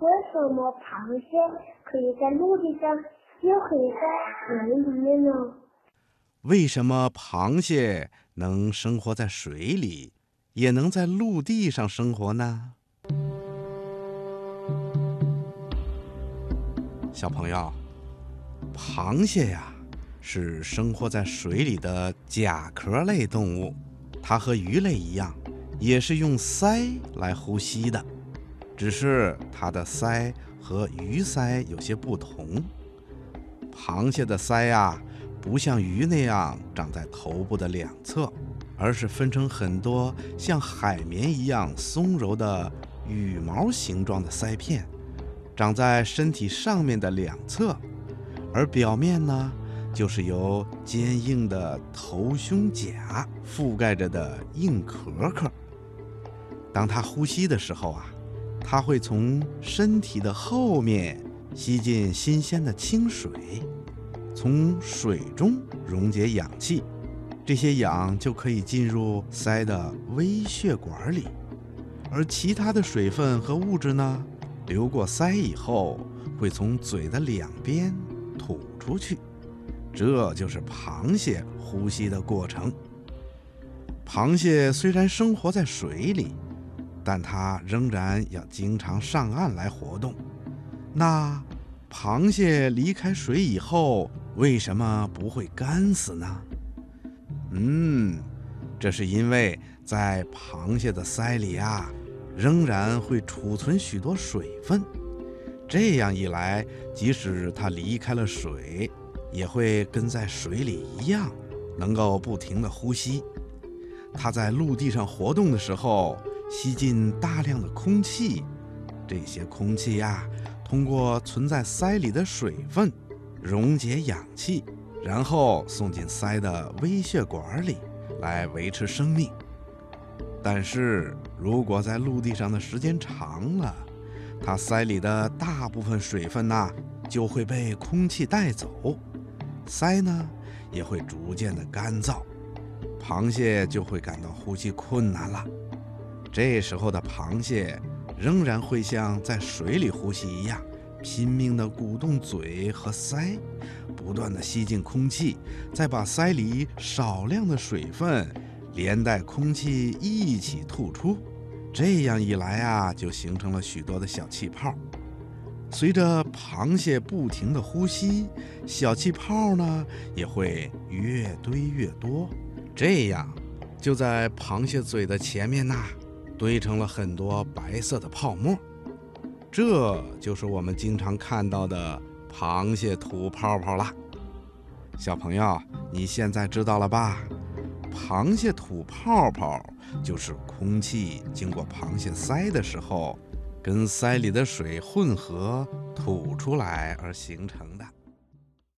为什么螃蟹可以在陆地上，又可以在水里面呢？为什么螃蟹能生活在水里，也能在陆地上生活呢？小朋友，螃蟹呀，是生活在水里的甲壳类动物，它和鱼类一样，也是用鳃来呼吸的，只是它的鳃和鱼鳃有些不同。螃蟹的鳃呀。不像鱼那样长在头部的两侧，而是分成很多像海绵一样松柔的羽毛形状的鳃片，长在身体上面的两侧，而表面呢，就是由坚硬的头胸甲覆盖着的硬壳壳。当它呼吸的时候啊，它会从身体的后面吸进新鲜的清水。从水中溶解氧气，这些氧就可以进入鳃的微血管里，而其他的水分和物质呢，流过鳃以后，会从嘴的两边吐出去。这就是螃蟹呼吸的过程。螃蟹虽然生活在水里，但它仍然要经常上岸来活动。那螃蟹离开水以后，为什么不会干死呢？嗯，这是因为在螃蟹的鳃里啊，仍然会储存许多水分。这样一来，即使它离开了水，也会跟在水里一样，能够不停地呼吸。它在陆地上活动的时候，吸进大量的空气，这些空气呀，通过存在鳃里的水分。溶解氧气，然后送进鳃的微血管里，来维持生命。但是如果在陆地上的时间长了，它鳃里的大部分水分呐就会被空气带走，鳃呢也会逐渐的干燥，螃蟹就会感到呼吸困难了。这时候的螃蟹仍然会像在水里呼吸一样。拼命地鼓动嘴和腮，不断地吸进空气，再把腮里少量的水分连带空气一起吐出。这样一来啊，就形成了许多的小气泡。随着螃蟹不停地呼吸，小气泡呢也会越堆越多。这样，就在螃蟹嘴的前面呐，堆成了很多白色的泡沫。这就是我们经常看到的螃蟹吐泡泡啦。小朋友，你现在知道了吧？螃蟹吐泡泡就是空气经过螃蟹鳃的时候，跟鳃里的水混合吐出来而形成的。